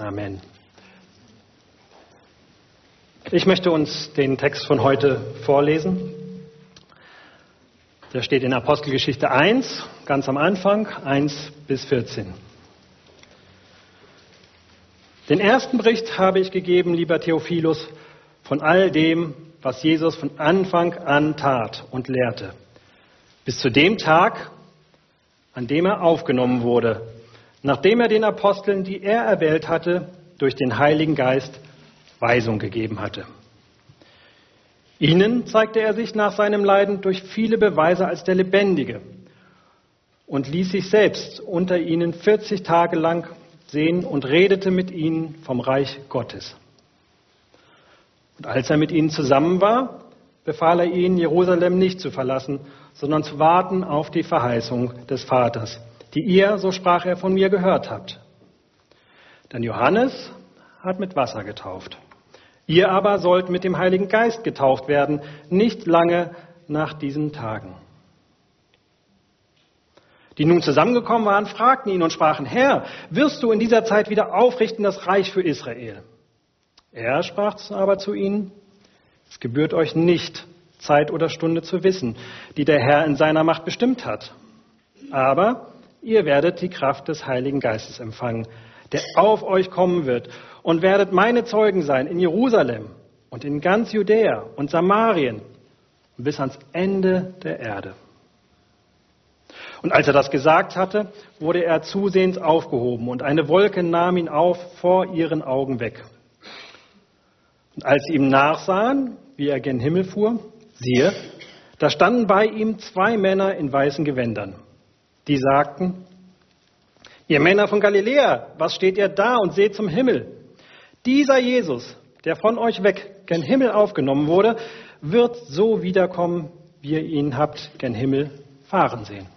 Amen. Ich möchte uns den Text von heute vorlesen. Der steht in Apostelgeschichte 1, ganz am Anfang, 1 bis 14. Den ersten Bericht habe ich gegeben, lieber Theophilus, von all dem, was Jesus von Anfang an tat und lehrte, bis zu dem Tag, an dem er aufgenommen wurde, nachdem er den Aposteln, die er erwählt hatte, durch den Heiligen Geist Weisung gegeben hatte. Ihnen zeigte er sich nach seinem Leiden durch viele Beweise als der Lebendige und ließ sich selbst unter ihnen 40 Tage lang sehen und redete mit ihnen vom Reich Gottes. Und als er mit ihnen zusammen war, befahl er ihnen, Jerusalem nicht zu verlassen, sondern zu warten auf die Verheißung des Vaters, die ihr, so sprach er, von mir gehört habt. Denn Johannes hat mit Wasser getauft. Ihr aber sollt mit dem Heiligen Geist getauft werden, nicht lange nach diesen Tagen. Die nun zusammengekommen waren, fragten ihn und sprachen, Herr, wirst du in dieser Zeit wieder aufrichten das Reich für Israel? Er sprach aber zu ihnen, es gebührt euch nicht, Zeit oder Stunde zu wissen, die der Herr in seiner Macht bestimmt hat. Aber ihr werdet die Kraft des Heiligen Geistes empfangen, der auf euch kommen wird und werdet meine Zeugen sein in Jerusalem und in ganz Judäa und Samarien bis ans Ende der Erde. Und als er das gesagt hatte, wurde er zusehends aufgehoben und eine Wolke nahm ihn auf vor ihren Augen weg. Und als sie ihm nachsahen, wie er gen Himmel fuhr, siehe, da standen bei ihm zwei Männer in weißen Gewändern. Die sagten, ihr Männer von Galiläa, was steht ihr da und seht zum Himmel? Dieser Jesus, der von euch weg gen Himmel aufgenommen wurde, wird so wiederkommen, wie ihr ihn habt gen Himmel fahren sehen.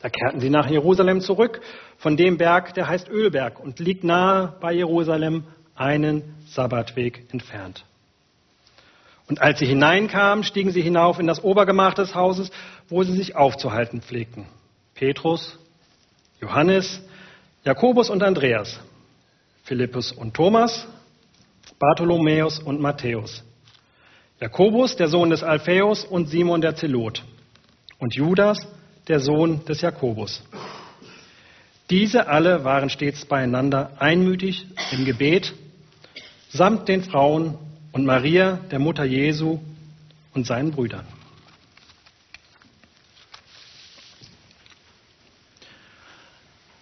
Da kehrten sie nach Jerusalem zurück, von dem Berg, der heißt Ölberg und liegt nahe bei Jerusalem, einen Sabbatweg entfernt. Und als sie hineinkamen, stiegen sie hinauf in das Obergemach des Hauses, wo sie sich aufzuhalten pflegten. Petrus, Johannes, Jakobus und Andreas, Philippus und Thomas, Bartholomäus und Matthäus, Jakobus, der Sohn des Alphaeus und Simon der Zelot und Judas, der Sohn des Jakobus. Diese alle waren stets beieinander einmütig im Gebet, samt den Frauen und Maria, der Mutter Jesu und seinen Brüdern.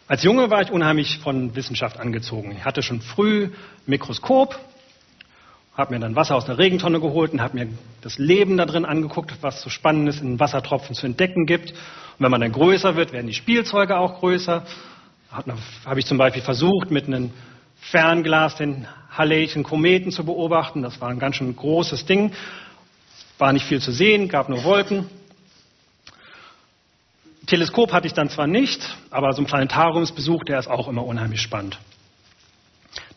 Als Junge war ich unheimlich von Wissenschaft angezogen. Ich hatte schon früh Mikroskop, habe mir dann Wasser aus einer Regentonne geholt und habe mir das Leben da drin angeguckt, was so Spannendes in Wassertropfen zu entdecken gibt. Und wenn man dann größer wird, werden die Spielzeuge auch größer. Habe ich zum Beispiel versucht, mit einem Fernglas den Halleyschen Kometen zu beobachten. Das war ein ganz schön großes Ding. War nicht viel zu sehen, gab nur Wolken. Teleskop hatte ich dann zwar nicht, aber so ein Planetariumsbesuch, der ist auch immer unheimlich spannend.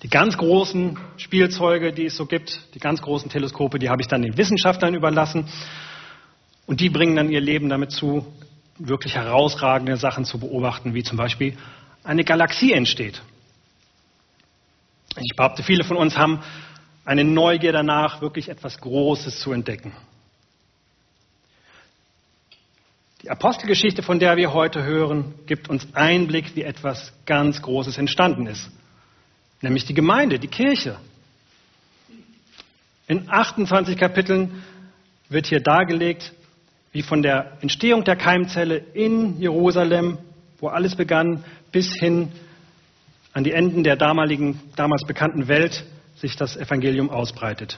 Die ganz großen Spielzeuge, die es so gibt, die ganz großen Teleskope, die habe ich dann den Wissenschaftlern überlassen. Und die bringen dann ihr Leben damit zu, wirklich herausragende Sachen zu beobachten, wie zum Beispiel eine Galaxie entsteht. Ich behaupte, viele von uns haben eine Neugier danach, wirklich etwas Großes zu entdecken. Die Apostelgeschichte, von der wir heute hören, gibt uns Einblick, wie etwas ganz Großes entstanden ist. Nämlich die Gemeinde, die Kirche. In 28 Kapiteln wird hier dargelegt, wie von der Entstehung der Keimzelle in Jerusalem, wo alles begann, bis hin an die Enden der damaligen, damals bekannten Welt sich das Evangelium ausbreitet.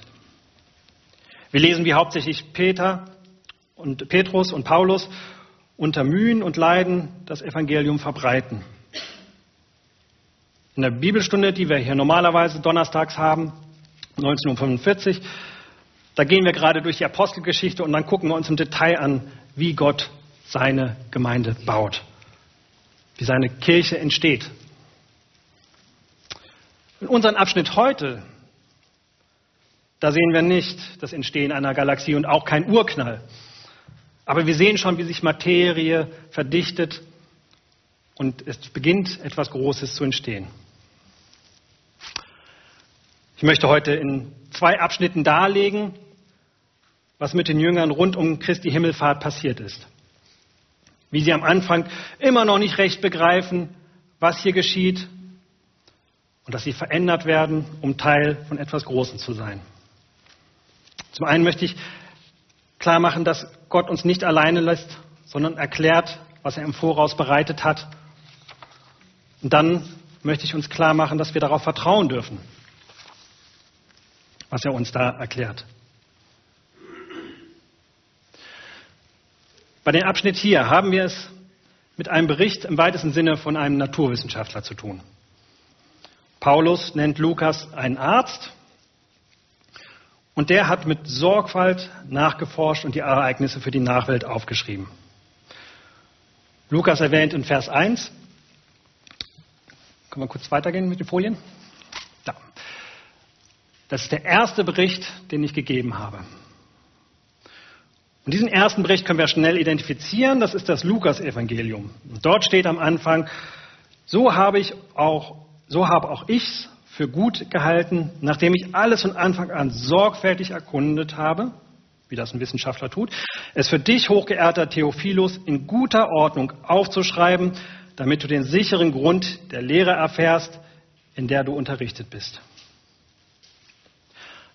Wir lesen, wie hauptsächlich Peter und Petrus und Paulus unter Mühen und Leiden das Evangelium verbreiten. In der Bibelstunde, die wir hier normalerweise donnerstags haben, 1945, da gehen wir gerade durch die Apostelgeschichte und dann gucken wir uns im Detail an, wie Gott seine Gemeinde baut, wie seine Kirche entsteht. In unserem Abschnitt heute, da sehen wir nicht das Entstehen einer Galaxie und auch kein Urknall. Aber wir sehen schon, wie sich Materie verdichtet und es beginnt etwas Großes zu entstehen. Ich möchte heute in zwei Abschnitten darlegen, was mit den Jüngern rund um Christi Himmelfahrt passiert ist. Wie sie am Anfang immer noch nicht recht begreifen, was hier geschieht und dass sie verändert werden, um Teil von etwas Großem zu sein. Zum einen möchte ich klar machen, dass Gott uns nicht alleine lässt, sondern erklärt, was er im Voraus bereitet hat. Und dann möchte ich uns klar machen, dass wir darauf vertrauen dürfen, was er uns da erklärt. Bei dem Abschnitt hier haben wir es mit einem Bericht im weitesten Sinne von einem Naturwissenschaftler zu tun. Paulus nennt Lukas einen Arzt und der hat mit Sorgfalt nachgeforscht und die Ereignisse für die Nachwelt aufgeschrieben. Lukas erwähnt in Vers 1, können wir kurz weitergehen mit den Folien? Da. Das ist der erste Bericht, den ich gegeben habe. Und diesen ersten Bericht können wir schnell identifizieren. Das ist das Lukas-Evangelium. Dort steht am Anfang, so habe ich auch, so habe auch ich's für gut gehalten, nachdem ich alles von Anfang an sorgfältig erkundet habe, wie das ein Wissenschaftler tut, es für dich, hochgeehrter Theophilus, in guter Ordnung aufzuschreiben, damit du den sicheren Grund der Lehre erfährst, in der du unterrichtet bist.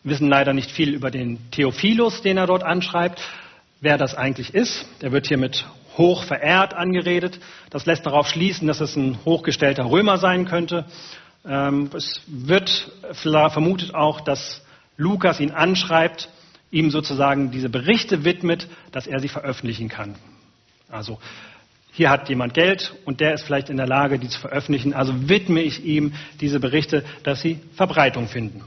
Wir wissen leider nicht viel über den Theophilus, den er dort anschreibt, wer das eigentlich ist. Der wird hier mit hoch verehrt angeredet. Das lässt darauf schließen, dass es ein hochgestellter Römer sein könnte. Ähm, es wird vermutet auch, dass Lukas ihn anschreibt, ihm sozusagen diese Berichte widmet, dass er sie veröffentlichen kann. Also hier hat jemand Geld und der ist vielleicht in der Lage, die zu veröffentlichen. Also widme ich ihm diese Berichte, dass sie Verbreitung finden.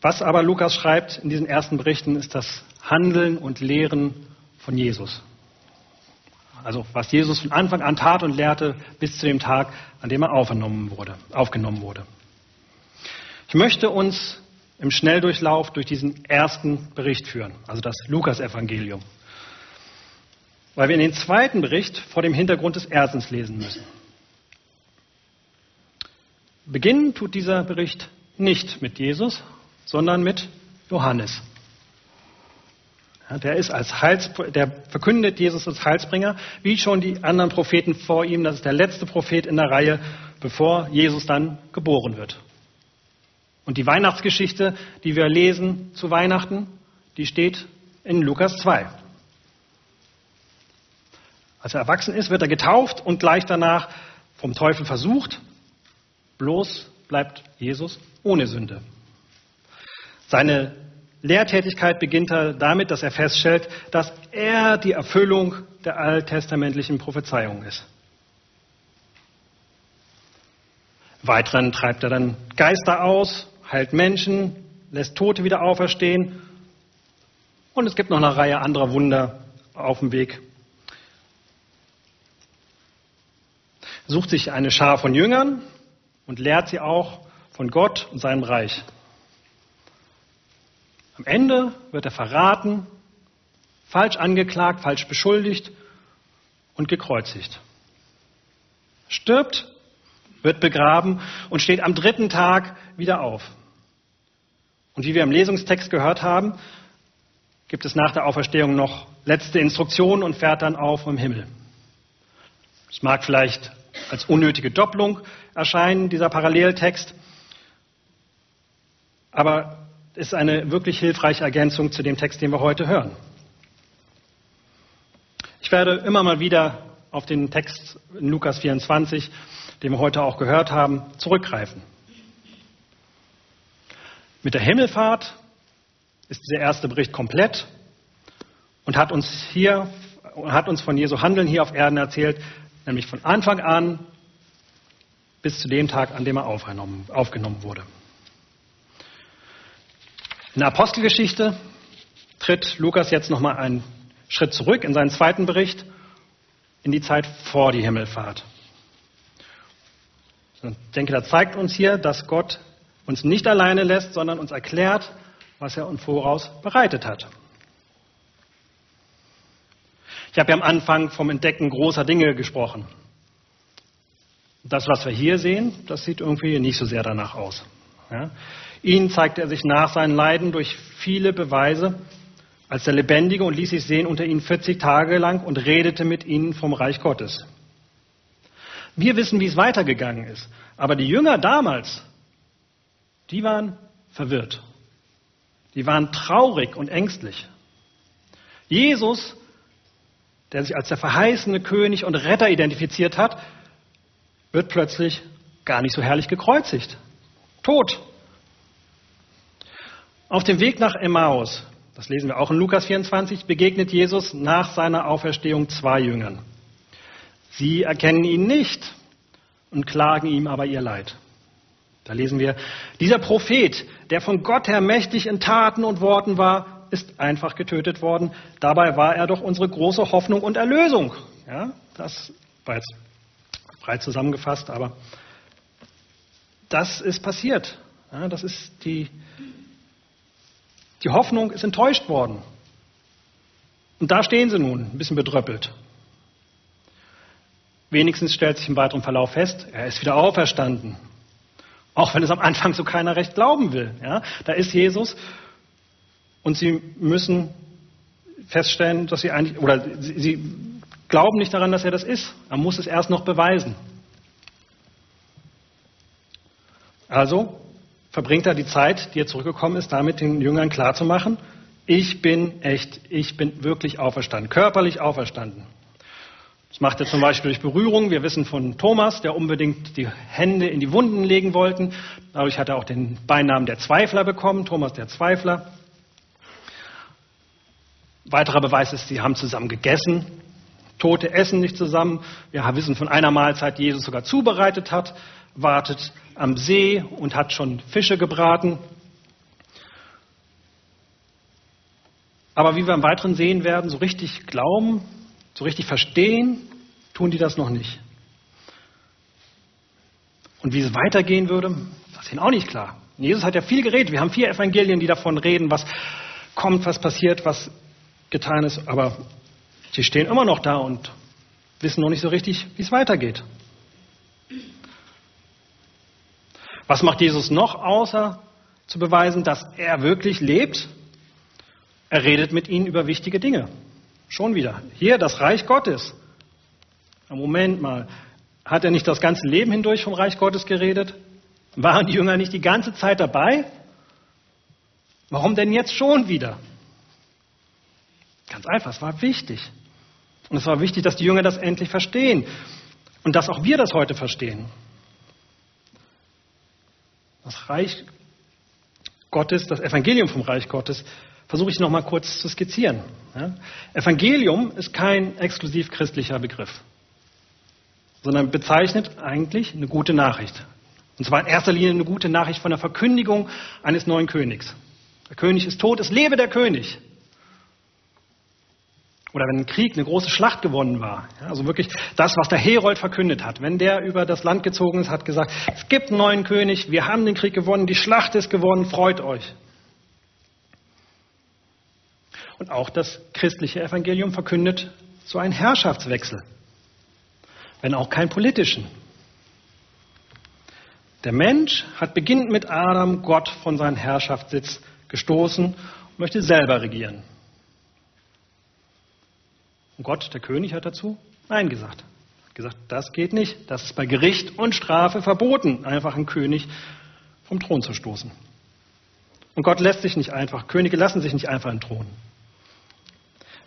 Was aber Lukas schreibt in diesen ersten Berichten, ist das Handeln und Lehren von Jesus. Also was Jesus von Anfang an tat und lehrte bis zu dem Tag, an dem er aufgenommen wurde. Aufgenommen wurde. Ich möchte uns im Schnelldurchlauf durch diesen ersten Bericht führen, also das Lukas-Evangelium, weil wir in den zweiten Bericht vor dem Hintergrund des Erstens lesen müssen. Beginnen tut dieser Bericht nicht mit Jesus, sondern mit Johannes. Der ist als Heils, der verkündet Jesus als Heilsbringer, wie schon die anderen Propheten vor ihm. Das ist der letzte Prophet in der Reihe, bevor Jesus dann geboren wird. Und die Weihnachtsgeschichte, die wir lesen zu Weihnachten, die steht in Lukas 2. Als er erwachsen ist, wird er getauft und gleich danach vom Teufel versucht. Bloß bleibt Jesus ohne Sünde. Seine Lehrtätigkeit beginnt er damit, dass er feststellt, dass er die Erfüllung der alttestamentlichen Prophezeiung ist. Weiteren treibt er dann Geister aus, heilt Menschen, lässt Tote wieder auferstehen und es gibt noch eine Reihe anderer Wunder auf dem Weg. Sucht sich eine Schar von Jüngern und lehrt sie auch von Gott und seinem Reich. Am Ende wird er verraten, falsch angeklagt, falsch beschuldigt und gekreuzigt. Stirbt, wird begraben und steht am dritten Tag wieder auf. Und wie wir im Lesungstext gehört haben, gibt es nach der Auferstehung noch letzte Instruktionen und fährt dann auf im Himmel. Es mag vielleicht als unnötige Doppelung erscheinen, dieser Paralleltext, aber ist eine wirklich hilfreiche Ergänzung zu dem Text, den wir heute hören. Ich werde immer mal wieder auf den Text in Lukas 24, den wir heute auch gehört haben, zurückgreifen. Mit der Himmelfahrt ist dieser erste Bericht komplett und hat uns hier hat uns von Jesu Handeln hier auf Erden erzählt, nämlich von Anfang an bis zu dem Tag, an dem er aufgenommen, aufgenommen wurde. In der Apostelgeschichte tritt Lukas jetzt nochmal einen Schritt zurück in seinen zweiten Bericht in die Zeit vor die Himmelfahrt. Ich denke, da zeigt uns hier, dass Gott uns nicht alleine lässt, sondern uns erklärt, was er uns voraus bereitet hat. Ich habe ja am Anfang vom Entdecken großer Dinge gesprochen. Das, was wir hier sehen, das sieht irgendwie nicht so sehr danach aus. Ja? Ihnen zeigte er sich nach seinen Leiden durch viele Beweise als der Lebendige und ließ sich sehen unter ihnen 40 Tage lang und redete mit ihnen vom Reich Gottes. Wir wissen, wie es weitergegangen ist. Aber die Jünger damals, die waren verwirrt. Die waren traurig und ängstlich. Jesus, der sich als der verheißene König und Retter identifiziert hat, wird plötzlich gar nicht so herrlich gekreuzigt. Tot. Auf dem Weg nach Emmaus, das lesen wir auch in Lukas 24, begegnet Jesus nach seiner Auferstehung zwei Jüngern. Sie erkennen ihn nicht und klagen ihm aber ihr Leid. Da lesen wir, dieser Prophet, der von Gott her mächtig in Taten und Worten war, ist einfach getötet worden. Dabei war er doch unsere große Hoffnung und Erlösung. Ja, das war jetzt frei zusammengefasst, aber das ist passiert. Ja, das ist die, die Hoffnung ist enttäuscht worden. Und da stehen sie nun, ein bisschen bedröppelt. Wenigstens stellt sich im weiteren Verlauf fest, er ist wieder auferstanden. Auch wenn es am Anfang so keiner recht glauben will. Ja, da ist Jesus und sie müssen feststellen, dass sie eigentlich, oder sie, sie glauben nicht daran, dass er das ist. Er muss es erst noch beweisen. Also verbringt er die Zeit, die er zurückgekommen ist, damit den Jüngern klarzumachen, ich bin echt, ich bin wirklich auferstanden, körperlich auferstanden. Das macht er zum Beispiel durch Berührung. Wir wissen von Thomas, der unbedingt die Hände in die Wunden legen wollte. Dadurch hat er auch den Beinamen der Zweifler bekommen, Thomas der Zweifler. Weiterer Beweis ist, sie haben zusammen gegessen. Tote essen nicht zusammen. Wir wissen von einer Mahlzeit, die Jesus sogar zubereitet hat, wartet am See und hat schon Fische gebraten. Aber wie wir im Weiteren sehen werden, so richtig glauben so richtig verstehen tun die das noch nicht. Und wie es weitergehen würde, das ist ihnen auch nicht klar. Jesus hat ja viel geredet. Wir haben vier Evangelien, die davon reden, was kommt, was passiert, was getan ist. Aber sie stehen immer noch da und wissen noch nicht so richtig, wie es weitergeht. Was macht Jesus noch, außer zu beweisen, dass er wirklich lebt? Er redet mit ihnen über wichtige Dinge. Schon wieder. Hier das Reich Gottes. Moment mal. Hat er nicht das ganze Leben hindurch vom Reich Gottes geredet? Waren die Jünger nicht die ganze Zeit dabei? Warum denn jetzt schon wieder? Ganz einfach, es war wichtig. Und es war wichtig, dass die Jünger das endlich verstehen. Und dass auch wir das heute verstehen. Das Reich Gottes, das Evangelium vom Reich Gottes versuche ich noch mal kurz zu skizzieren. Ja? Evangelium ist kein exklusiv christlicher Begriff, sondern bezeichnet eigentlich eine gute Nachricht. Und zwar in erster Linie eine gute Nachricht von der Verkündigung eines neuen Königs. Der König ist tot, es lebe der König. Oder wenn ein Krieg, eine große Schlacht gewonnen war. Also wirklich das, was der Herold verkündet hat. Wenn der über das Land gezogen ist, hat gesagt, es gibt einen neuen König, wir haben den Krieg gewonnen, die Schlacht ist gewonnen, freut euch. Und auch das christliche Evangelium verkündet so einen Herrschaftswechsel, wenn auch keinen politischen. Der Mensch hat beginnend mit Adam Gott von seinem Herrschaftssitz gestoßen und möchte selber regieren. Und Gott, der König, hat dazu Nein gesagt. Hat gesagt, das geht nicht. Das ist bei Gericht und Strafe verboten, einfach einen König vom Thron zu stoßen. Und Gott lässt sich nicht einfach, Könige lassen sich nicht einfach entthronen.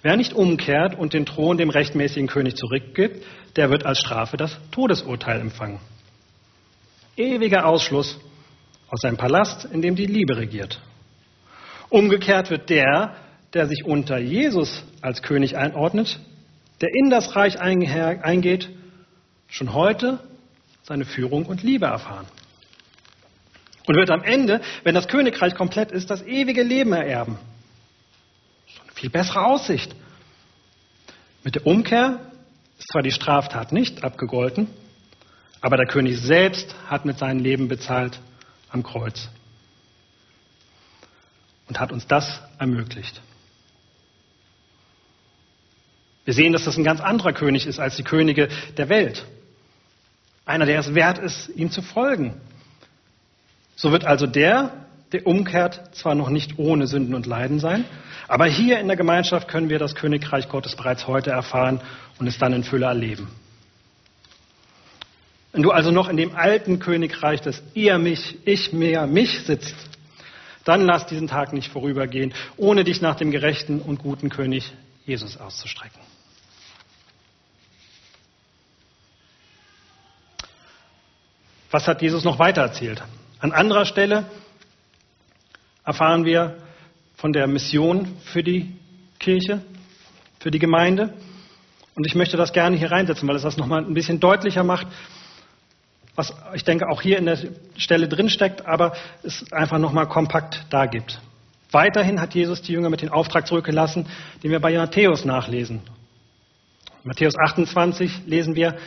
Wer nicht umkehrt und den Thron dem rechtmäßigen König zurückgibt, der wird als Strafe das Todesurteil empfangen. Ewiger Ausschluss aus seinem Palast, in dem die Liebe regiert. Umgekehrt wird der, der sich unter Jesus als König einordnet, der in das Reich eingeht, schon heute seine Führung und Liebe erfahren. Und wird am Ende, wenn das Königreich komplett ist, das ewige Leben ererben viel bessere Aussicht. Mit der Umkehr ist zwar die Straftat nicht abgegolten, aber der König selbst hat mit seinem Leben bezahlt am Kreuz und hat uns das ermöglicht. Wir sehen, dass das ein ganz anderer König ist als die Könige der Welt. Einer, der es wert ist, ihm zu folgen. So wird also der, der umkehrt, zwar noch nicht ohne Sünden und Leiden sein, aber hier in der Gemeinschaft können wir das Königreich Gottes bereits heute erfahren und es dann in Fülle erleben. Wenn du also noch in dem alten Königreich des ihr mich, ich mehr mich sitzt, dann lass diesen Tag nicht vorübergehen, ohne dich nach dem gerechten und guten König Jesus auszustrecken. Was hat Jesus noch weiter erzählt? An anderer Stelle erfahren wir von der Mission für die Kirche, für die Gemeinde. Und ich möchte das gerne hier reinsetzen, weil es das nochmal ein bisschen deutlicher macht, was ich denke auch hier in der Stelle drin steckt, aber es einfach nochmal kompakt da gibt. Weiterhin hat Jesus die Jünger mit dem Auftrag zurückgelassen, den wir bei Matthäus nachlesen. Matthäus 28 lesen wir,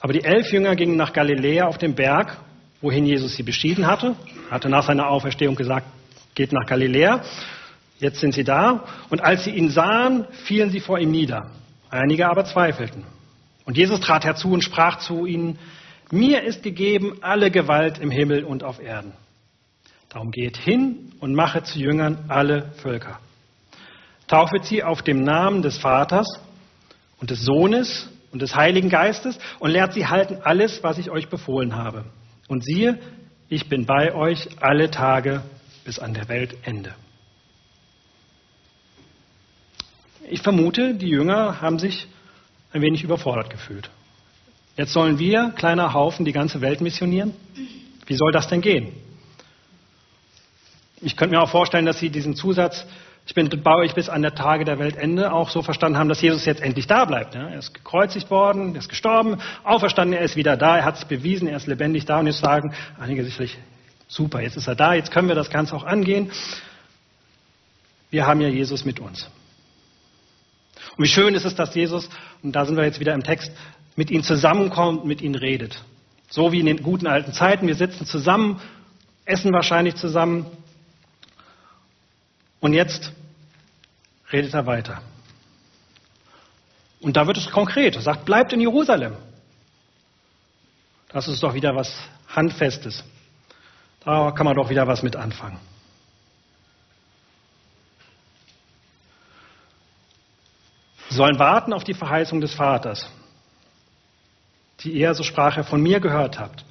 aber die elf Jünger gingen nach Galiläa auf den Berg, wohin Jesus sie beschieden hatte. Er hatte nach seiner Auferstehung gesagt, geht nach Galiläa. Jetzt sind sie da. Und als sie ihn sahen, fielen sie vor ihm nieder. Einige aber zweifelten. Und Jesus trat herzu und sprach zu ihnen, mir ist gegeben alle Gewalt im Himmel und auf Erden. Darum geht hin und mache zu Jüngern alle Völker. Taufet sie auf dem Namen des Vaters und des Sohnes und des Heiligen Geistes und lehrt sie halten alles, was ich euch befohlen habe. Und siehe, ich bin bei euch alle Tage bis an der Weltende. Ich vermute, die Jünger haben sich ein wenig überfordert gefühlt. Jetzt sollen wir, kleiner Haufen, die ganze Welt missionieren? Wie soll das denn gehen? Ich könnte mir auch vorstellen, dass Sie diesen Zusatz, ich bin bei euch bis an der Tage der Weltende, auch so verstanden haben, dass Jesus jetzt endlich da bleibt. Er ist gekreuzigt worden, er ist gestorben, auferstanden, er ist wieder da, er hat es bewiesen, er ist lebendig da und jetzt sagen einige sicherlich, super, jetzt ist er da, jetzt können wir das Ganze auch angehen. Wir haben ja Jesus mit uns. Und wie schön ist es, dass Jesus, und da sind wir jetzt wieder im Text, mit ihnen zusammenkommt, mit ihnen redet. So wie in den guten alten Zeiten. Wir sitzen zusammen, essen wahrscheinlich zusammen. Und jetzt redet er weiter. Und da wird es konkret. Er sagt, bleibt in Jerusalem. Das ist doch wieder was Handfestes. Da kann man doch wieder was mit anfangen. Sie sollen warten auf die Verheißung des Vaters die ihr, so sprach er, von mir gehört habt.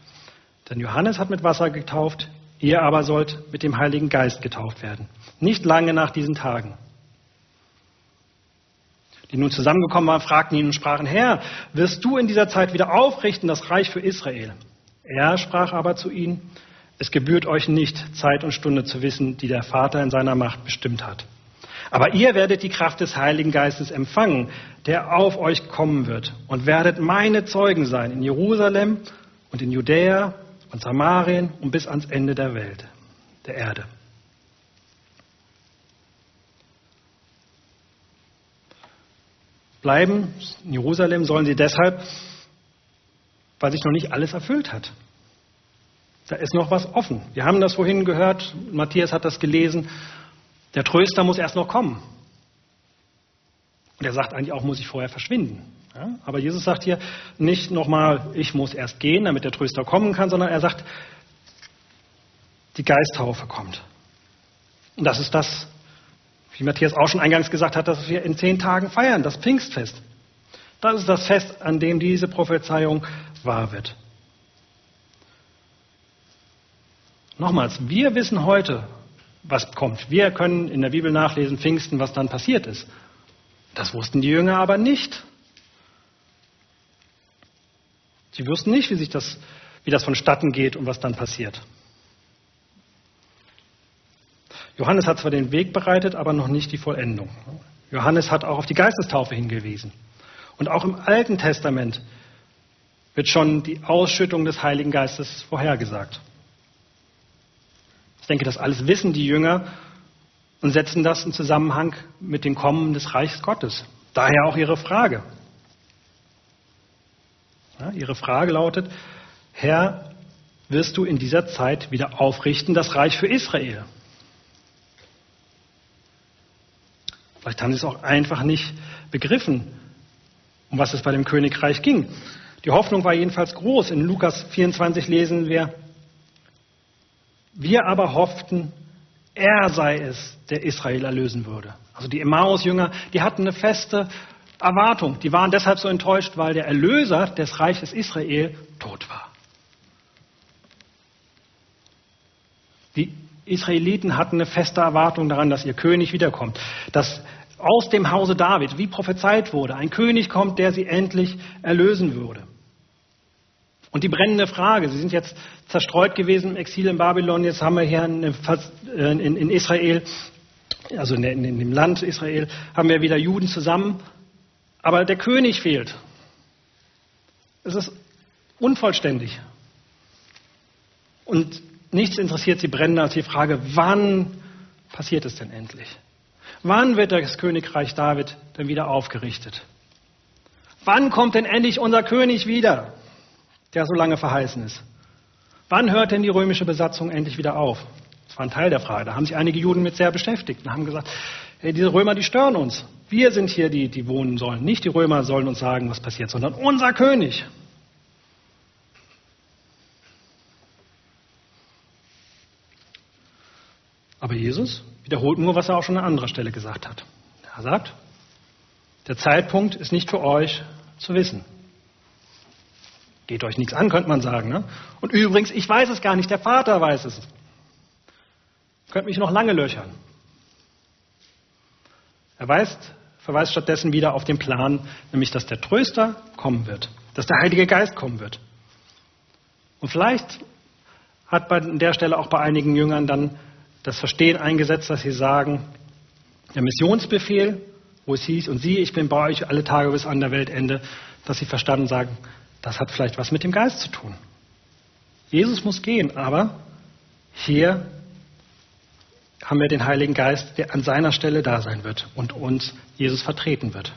Denn Johannes hat mit Wasser getauft, ihr aber sollt mit dem Heiligen Geist getauft werden. Nicht lange nach diesen Tagen. Die nun zusammengekommen waren, fragten ihn und sprachen, Herr, wirst du in dieser Zeit wieder aufrichten das Reich für Israel? Er sprach aber zu ihnen, es gebührt euch nicht, Zeit und Stunde zu wissen, die der Vater in seiner Macht bestimmt hat. Aber ihr werdet die Kraft des Heiligen Geistes empfangen, der auf euch kommen wird, und werdet meine Zeugen sein in Jerusalem und in Judäa und Samarien und bis ans Ende der Welt, der Erde. Bleiben in Jerusalem sollen sie deshalb, weil sich noch nicht alles erfüllt hat. Da ist noch was offen. Wir haben das vorhin gehört, Matthias hat das gelesen. Der Tröster muss erst noch kommen. Und er sagt eigentlich auch, muss ich vorher verschwinden. Ja? Aber Jesus sagt hier nicht nochmal, ich muss erst gehen, damit der Tröster kommen kann, sondern er sagt, die Geisttaufe kommt. Und das ist das, wie Matthias auch schon eingangs gesagt hat, dass wir in zehn Tagen feiern, das Pfingstfest. Das ist das Fest, an dem diese Prophezeiung wahr wird. Nochmals, wir wissen heute, was kommt. Wir können in der Bibel nachlesen, Pfingsten, was dann passiert ist. Das wussten die Jünger aber nicht. Sie wussten nicht, wie, sich das, wie das vonstatten geht und was dann passiert. Johannes hat zwar den Weg bereitet, aber noch nicht die Vollendung. Johannes hat auch auf die Geistestaufe hingewiesen. Und auch im Alten Testament wird schon die Ausschüttung des Heiligen Geistes vorhergesagt. Ich denke, das alles wissen die Jünger und setzen das in Zusammenhang mit dem Kommen des Reichs Gottes. Daher auch ihre Frage. Ja, ihre Frage lautet, Herr, wirst du in dieser Zeit wieder aufrichten das Reich für Israel? Vielleicht haben sie es auch einfach nicht begriffen, um was es bei dem Königreich ging. Die Hoffnung war jedenfalls groß. In Lukas 24 lesen wir, wir aber hofften, er sei es, der Israel erlösen würde. Also die Emmaus-Jünger, die hatten eine feste Erwartung. Die waren deshalb so enttäuscht, weil der Erlöser des Reiches Israel tot war. Die Israeliten hatten eine feste Erwartung daran, dass ihr König wiederkommt, dass aus dem Hause David, wie prophezeit wurde, ein König kommt, der sie endlich erlösen würde. Und die brennende Frage, sie sind jetzt zerstreut gewesen im Exil in Babylon, jetzt haben wir hier in, in Israel, also in, in dem Land Israel, haben wir wieder Juden zusammen, aber der König fehlt. Es ist unvollständig. Und nichts interessiert sie brennender als die Frage, wann passiert es denn endlich? Wann wird das Königreich David denn wieder aufgerichtet? Wann kommt denn endlich unser König wieder, der so lange verheißen ist? Wann hört denn die römische Besatzung endlich wieder auf? Das war ein Teil der Frage. Da haben sich einige Juden mit sehr beschäftigt und haben gesagt, hey, diese Römer, die stören uns. Wir sind hier die, die wohnen sollen. Nicht die Römer sollen uns sagen, was passiert, sondern unser König. Aber Jesus wiederholt nur, was er auch schon an anderer Stelle gesagt hat. Er sagt, der Zeitpunkt ist nicht für euch zu wissen. Geht euch nichts an, könnte man sagen. Ne? Und übrigens, ich weiß es gar nicht, der Vater weiß es. Könnt mich noch lange löchern. Er weist, verweist stattdessen wieder auf den Plan, nämlich dass der Tröster kommen wird, dass der Heilige Geist kommen wird. Und vielleicht hat bei der Stelle auch bei einigen Jüngern dann das Verstehen eingesetzt, dass sie sagen, der Missionsbefehl, wo es hieß, und sie, ich bin bei euch alle Tage bis an der Weltende, dass sie verstanden sagen, das hat vielleicht was mit dem Geist zu tun. Jesus muss gehen, aber hier haben wir den Heiligen Geist, der an seiner Stelle da sein wird und uns Jesus vertreten wird.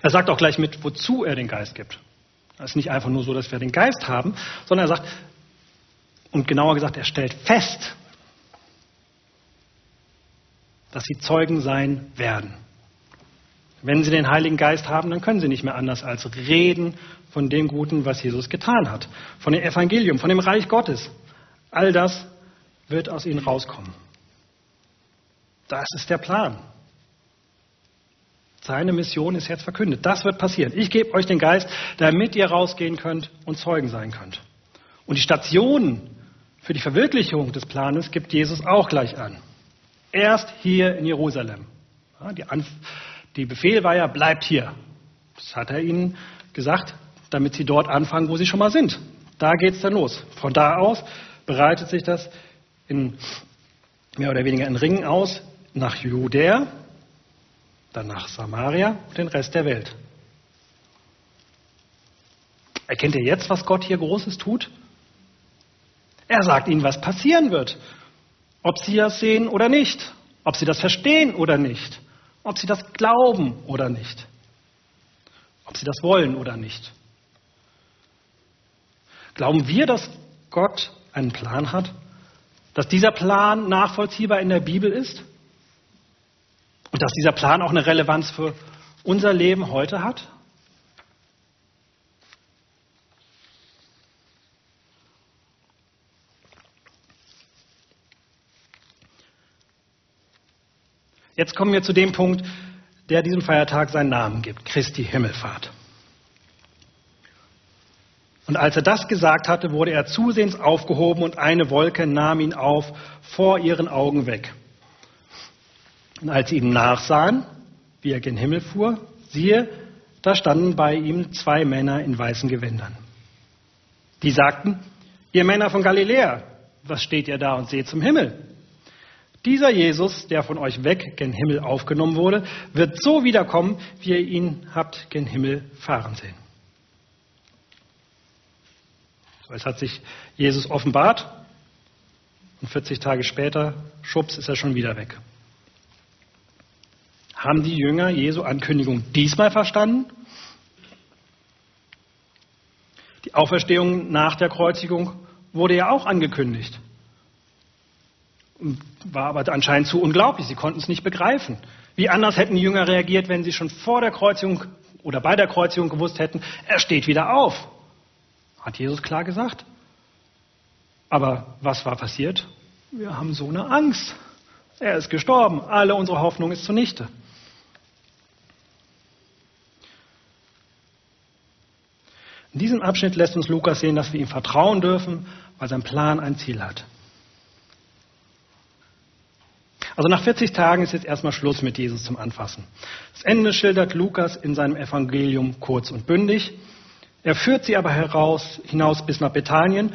Er sagt auch gleich mit, wozu er den Geist gibt. Es ist nicht einfach nur so, dass wir den Geist haben, sondern er sagt, und genauer gesagt, er stellt fest, dass sie Zeugen sein werden. Wenn sie den Heiligen Geist haben, dann können sie nicht mehr anders als reden von dem Guten, was Jesus getan hat, von dem Evangelium, von dem Reich Gottes. All das wird aus ihnen rauskommen. Das ist der Plan. Seine Mission ist jetzt verkündet. Das wird passieren. Ich gebe euch den Geist, damit ihr rausgehen könnt und Zeugen sein könnt. Und die Stationen für die Verwirklichung des Planes gibt Jesus auch gleich an. Erst hier in Jerusalem. Die, Anf die Befehl war ja, bleibt hier. Das hat er ihnen gesagt, damit sie dort anfangen, wo sie schon mal sind. Da geht es dann los. Von da aus bereitet sich das in mehr oder weniger in Ringen aus nach Judäa, dann nach Samaria und den Rest der Welt. Erkennt ihr jetzt, was Gott hier Großes tut? Er sagt ihnen, was passieren wird. Ob sie das sehen oder nicht. Ob sie das verstehen oder nicht. Ob sie das glauben oder nicht. Ob sie das wollen oder nicht. Glauben wir, dass Gott einen Plan hat? Dass dieser Plan nachvollziehbar in der Bibel ist? Und dass dieser Plan auch eine Relevanz für unser Leben heute hat? Jetzt kommen wir zu dem Punkt, der diesem Feiertag seinen Namen gibt, Christi Himmelfahrt. Und als er das gesagt hatte, wurde er zusehends aufgehoben und eine Wolke nahm ihn auf vor ihren Augen weg. Und als sie ihm nachsahen, wie er gen Himmel fuhr, siehe, da standen bei ihm zwei Männer in weißen Gewändern. Die sagten, ihr Männer von Galiläa, was steht ihr da und seht zum Himmel? Dieser Jesus, der von euch weg gen Himmel aufgenommen wurde, wird so wiederkommen, wie ihr ihn habt gen Himmel fahren sehen. So, es hat sich Jesus offenbart und 40 Tage später, schubs, ist er schon wieder weg. Haben die Jünger Jesu Ankündigung diesmal verstanden? Die Auferstehung nach der Kreuzigung wurde ja auch angekündigt. War aber anscheinend zu unglaublich. Sie konnten es nicht begreifen. Wie anders hätten die Jünger reagiert, wenn sie schon vor der Kreuzigung oder bei der Kreuzigung gewusst hätten, er steht wieder auf. Hat Jesus klar gesagt. Aber was war passiert? Wir haben so eine Angst. Er ist gestorben. Alle unsere Hoffnung ist zunichte. In diesem Abschnitt lässt uns Lukas sehen, dass wir ihm vertrauen dürfen, weil sein Plan ein Ziel hat. Also nach 40 Tagen ist jetzt erstmal Schluss mit Jesus zum Anfassen. Das Ende schildert Lukas in seinem Evangelium kurz und bündig. Er führt sie aber heraus, hinaus bis nach Bethanien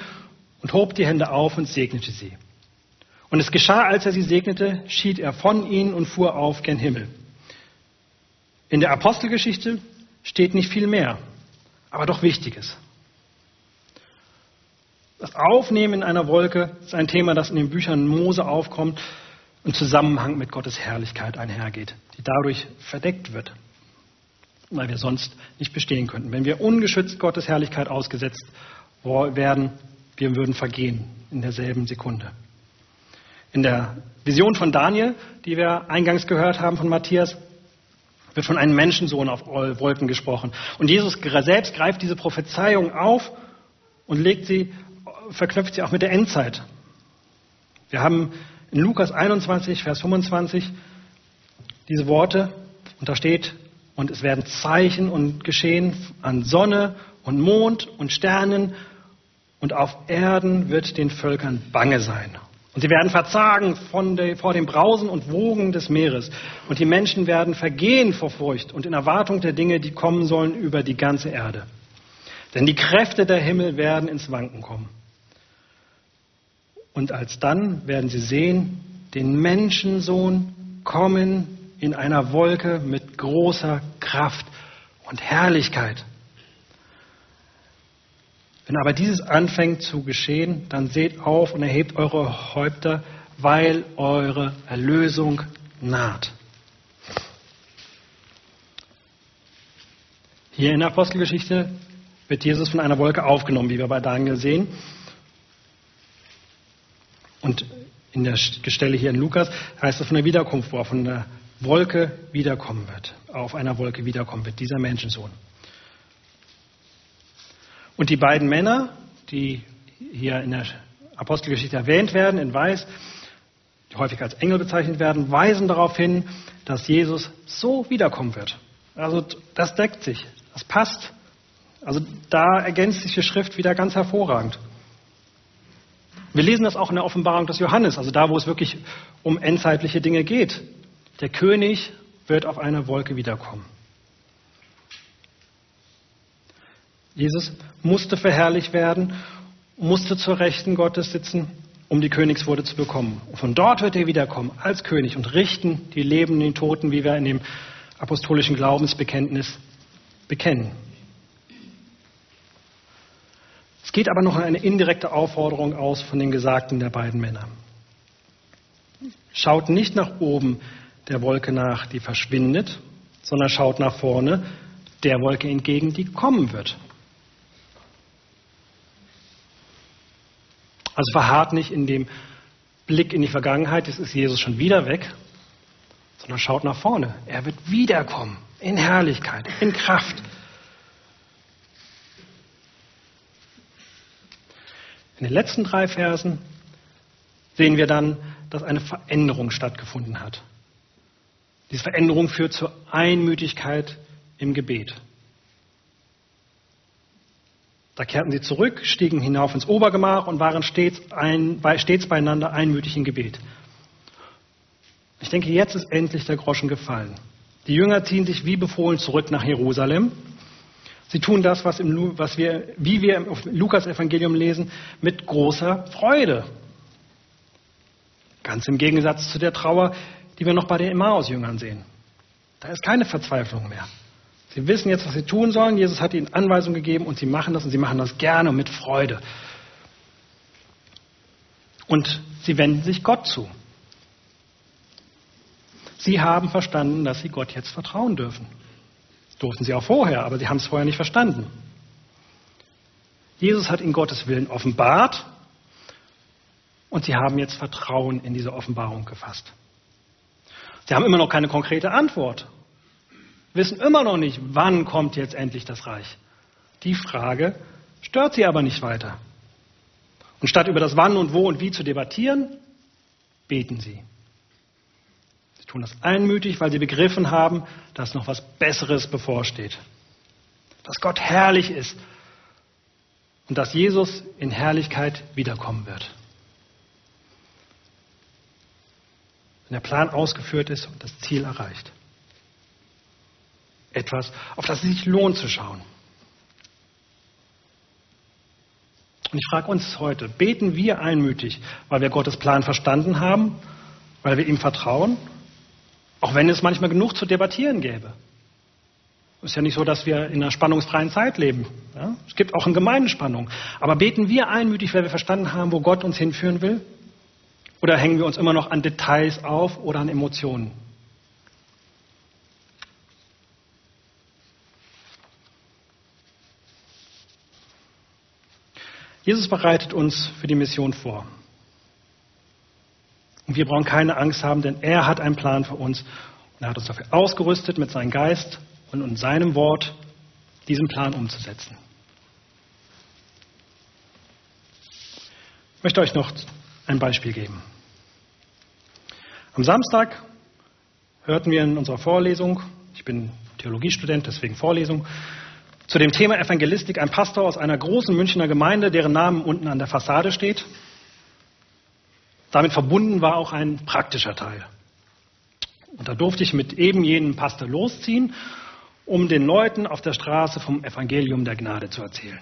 und hob die Hände auf und segnete sie. Und es geschah, als er sie segnete, schied er von ihnen und fuhr auf gen Himmel. In der Apostelgeschichte steht nicht viel mehr, aber doch Wichtiges. Das Aufnehmen in einer Wolke ist ein Thema, das in den Büchern Mose aufkommt im Zusammenhang mit Gottes Herrlichkeit einhergeht, die dadurch verdeckt wird, weil wir sonst nicht bestehen könnten. Wenn wir ungeschützt Gottes Herrlichkeit ausgesetzt werden, wir würden vergehen in derselben Sekunde. In der Vision von Daniel, die wir eingangs gehört haben von Matthias, wird von einem Menschensohn auf Wolken gesprochen. Und Jesus selbst greift diese Prophezeiung auf und legt sie, verknüpft sie auch mit der Endzeit. Wir haben in Lukas 21, Vers 25 diese Worte und da steht, und es werden Zeichen und geschehen an Sonne und Mond und Sternen und auf Erden wird den Völkern bange sein. Und sie werden verzagen de, vor dem Brausen und Wogen des Meeres. Und die Menschen werden vergehen vor Furcht und in Erwartung der Dinge, die kommen sollen über die ganze Erde. Denn die Kräfte der Himmel werden ins Wanken kommen. Und alsdann werden sie sehen, den Menschensohn kommen in einer Wolke mit großer Kraft und Herrlichkeit. Wenn aber dieses anfängt zu geschehen, dann seht auf und erhebt eure Häupter, weil eure Erlösung naht. Hier in der Apostelgeschichte wird Jesus von einer Wolke aufgenommen, wie wir bei Daniel sehen. Und in der Stelle hier in Lukas heißt es von der Wiederkunft, wo er von der Wolke wiederkommen wird, auf einer Wolke wiederkommen wird, dieser Menschensohn. Und die beiden Männer, die hier in der Apostelgeschichte erwähnt werden, in Weiß, die häufig als Engel bezeichnet werden, weisen darauf hin, dass Jesus so wiederkommen wird. Also das deckt sich, das passt. Also da ergänzt sich die Schrift wieder ganz hervorragend. Wir lesen das auch in der Offenbarung des Johannes, also da, wo es wirklich um endzeitliche Dinge geht. Der König wird auf einer Wolke wiederkommen. Jesus musste verherrlicht werden, musste zur Rechten Gottes sitzen, um die Königswurde zu bekommen. Und von dort wird er wiederkommen als König und richten die Lebenden, die Toten, wie wir in dem apostolischen Glaubensbekenntnis bekennen. Es geht aber noch eine indirekte Aufforderung aus von den Gesagten der beiden Männer. Schaut nicht nach oben der Wolke nach, die verschwindet, sondern schaut nach vorne der Wolke entgegen, die kommen wird. Also verharrt nicht in dem Blick in die Vergangenheit, es ist Jesus schon wieder weg, sondern schaut nach vorne. Er wird wiederkommen in Herrlichkeit, in Kraft. In den letzten drei Versen sehen wir dann, dass eine Veränderung stattgefunden hat. Diese Veränderung führt zur Einmütigkeit im Gebet. Da kehrten sie zurück, stiegen hinauf ins Obergemach und waren stets, ein, stets beieinander einmütig im Gebet. Ich denke, jetzt ist endlich der Groschen gefallen. Die Jünger ziehen sich wie befohlen zurück nach Jerusalem Sie tun das, was, im, was wir, wie wir im Lukas-Evangelium lesen, mit großer Freude. Ganz im Gegensatz zu der Trauer, die wir noch bei den Emmaus-Jüngern sehen. Da ist keine Verzweiflung mehr. Sie wissen jetzt, was sie tun sollen. Jesus hat ihnen Anweisungen gegeben und sie machen das und sie machen das gerne und mit Freude. Und sie wenden sich Gott zu. Sie haben verstanden, dass sie Gott jetzt vertrauen dürfen. Durften sie auch vorher, aber sie haben es vorher nicht verstanden. Jesus hat ihnen Gottes Willen offenbart Und sie haben jetzt Vertrauen in diese Offenbarung gefasst. Sie haben immer noch keine konkrete Antwort. Wissen immer noch nicht, wann kommt jetzt endlich das Reich. Die Frage stört sie aber nicht weiter. Und statt über das Wann und Wo und Wie zu debattieren, beten sie. Sie tun das einmütig, weil sie begriffen haben, dass noch was Besseres bevorsteht. Dass Gott herrlich ist und dass Jesus in Herrlichkeit wiederkommen wird. Wenn der Plan ausgeführt ist und das Ziel erreicht. Etwas, auf das es sich lohnt zu schauen. Und ich frage uns heute, beten wir einmütig, weil wir Gottes Plan verstanden haben, weil wir ihm vertrauen, auch wenn es manchmal genug zu debattieren gäbe. Es ist ja nicht so, dass wir in einer spannungsfreien Zeit leben. Ja? Es gibt auch eine Gemeinspannung. Aber beten wir einmütig, weil wir verstanden haben, wo Gott uns hinführen will? Oder hängen wir uns immer noch an Details auf oder an Emotionen? Jesus bereitet uns für die Mission vor. Und wir brauchen keine Angst haben, denn er hat einen Plan für uns. Und er hat uns dafür ausgerüstet, mit seinem Geist und in seinem Wort diesen Plan umzusetzen. Ich möchte euch noch ein Beispiel geben. Am Samstag hörten wir in unserer Vorlesung, ich bin Theologiestudent, deswegen Vorlesung, zu dem Thema Evangelistik ein Pastor aus einer großen Münchner Gemeinde, deren Namen unten an der Fassade steht. Damit verbunden war auch ein praktischer Teil. Und da durfte ich mit eben jenem Pastor losziehen, um den Leuten auf der Straße vom Evangelium der Gnade zu erzählen.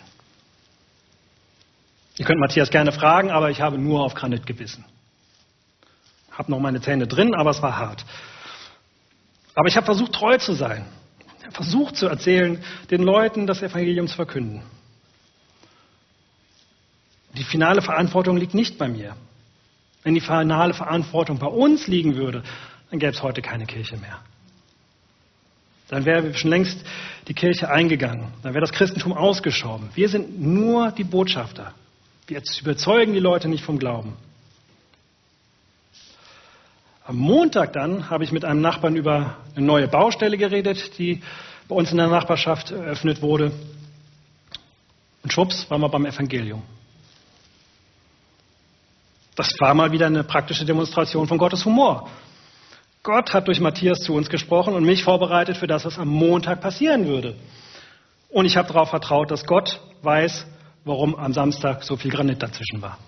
Ihr könnt Matthias gerne fragen, aber ich habe nur auf Granit gebissen. Habe noch meine Zähne drin, aber es war hart. Aber ich habe versucht, treu zu sein versucht zu erzählen, den Leuten das Evangelium zu verkünden. Die finale Verantwortung liegt nicht bei mir. Wenn die finale Verantwortung bei uns liegen würde, dann gäbe es heute keine Kirche mehr. Dann wäre schon längst die Kirche eingegangen. Dann wäre das Christentum ausgeschoben. Wir sind nur die Botschafter. Wir überzeugen die Leute nicht vom Glauben. Am Montag dann habe ich mit einem Nachbarn über eine neue Baustelle geredet, die bei uns in der Nachbarschaft eröffnet wurde. Und schwupps, waren wir beim Evangelium. Das war mal wieder eine praktische Demonstration von Gottes Humor. Gott hat durch Matthias zu uns gesprochen und mich vorbereitet für das, was am Montag passieren würde. Und ich habe darauf vertraut, dass Gott weiß, warum am Samstag so viel Granit dazwischen war.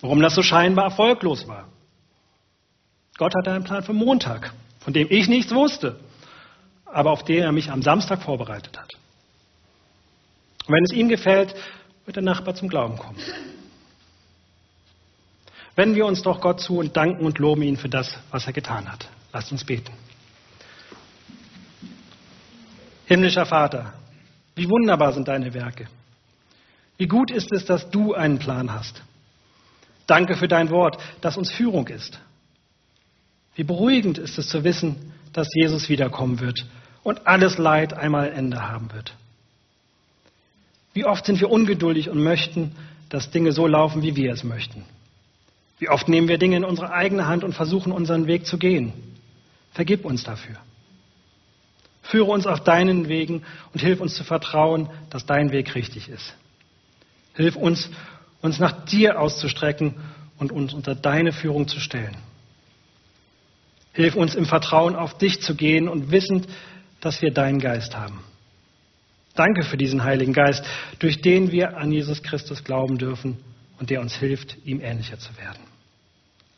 Warum das so scheinbar erfolglos war. Gott hatte einen Plan für Montag, von dem ich nichts wusste, aber auf den er mich am Samstag vorbereitet hat. Und wenn es ihm gefällt, wird der Nachbar zum Glauben kommen. Wenden wir uns doch Gott zu und danken und loben ihn für das, was er getan hat. Lasst uns beten. Himmlischer Vater, wie wunderbar sind deine Werke. Wie gut ist es, dass du einen Plan hast. Danke für dein Wort, das uns Führung ist. Wie beruhigend ist es zu wissen, dass Jesus wiederkommen wird und alles Leid einmal ein Ende haben wird. Wie oft sind wir ungeduldig und möchten, dass Dinge so laufen, wie wir es möchten. Wie oft nehmen wir Dinge in unsere eigene Hand und versuchen unseren Weg zu gehen. Vergib uns dafür. Führe uns auf deinen Wegen und hilf uns zu vertrauen, dass dein Weg richtig ist. Hilf uns, uns nach dir auszustrecken und uns unter deine Führung zu stellen. Hilf uns im Vertrauen auf dich zu gehen und wissend, dass wir deinen Geist haben. Danke für diesen Heiligen Geist, durch den wir an Jesus Christus glauben dürfen und der uns hilft, ihm ähnlicher zu werden.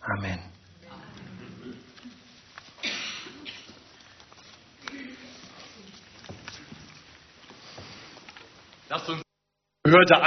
Amen. Lasst uns gehörte an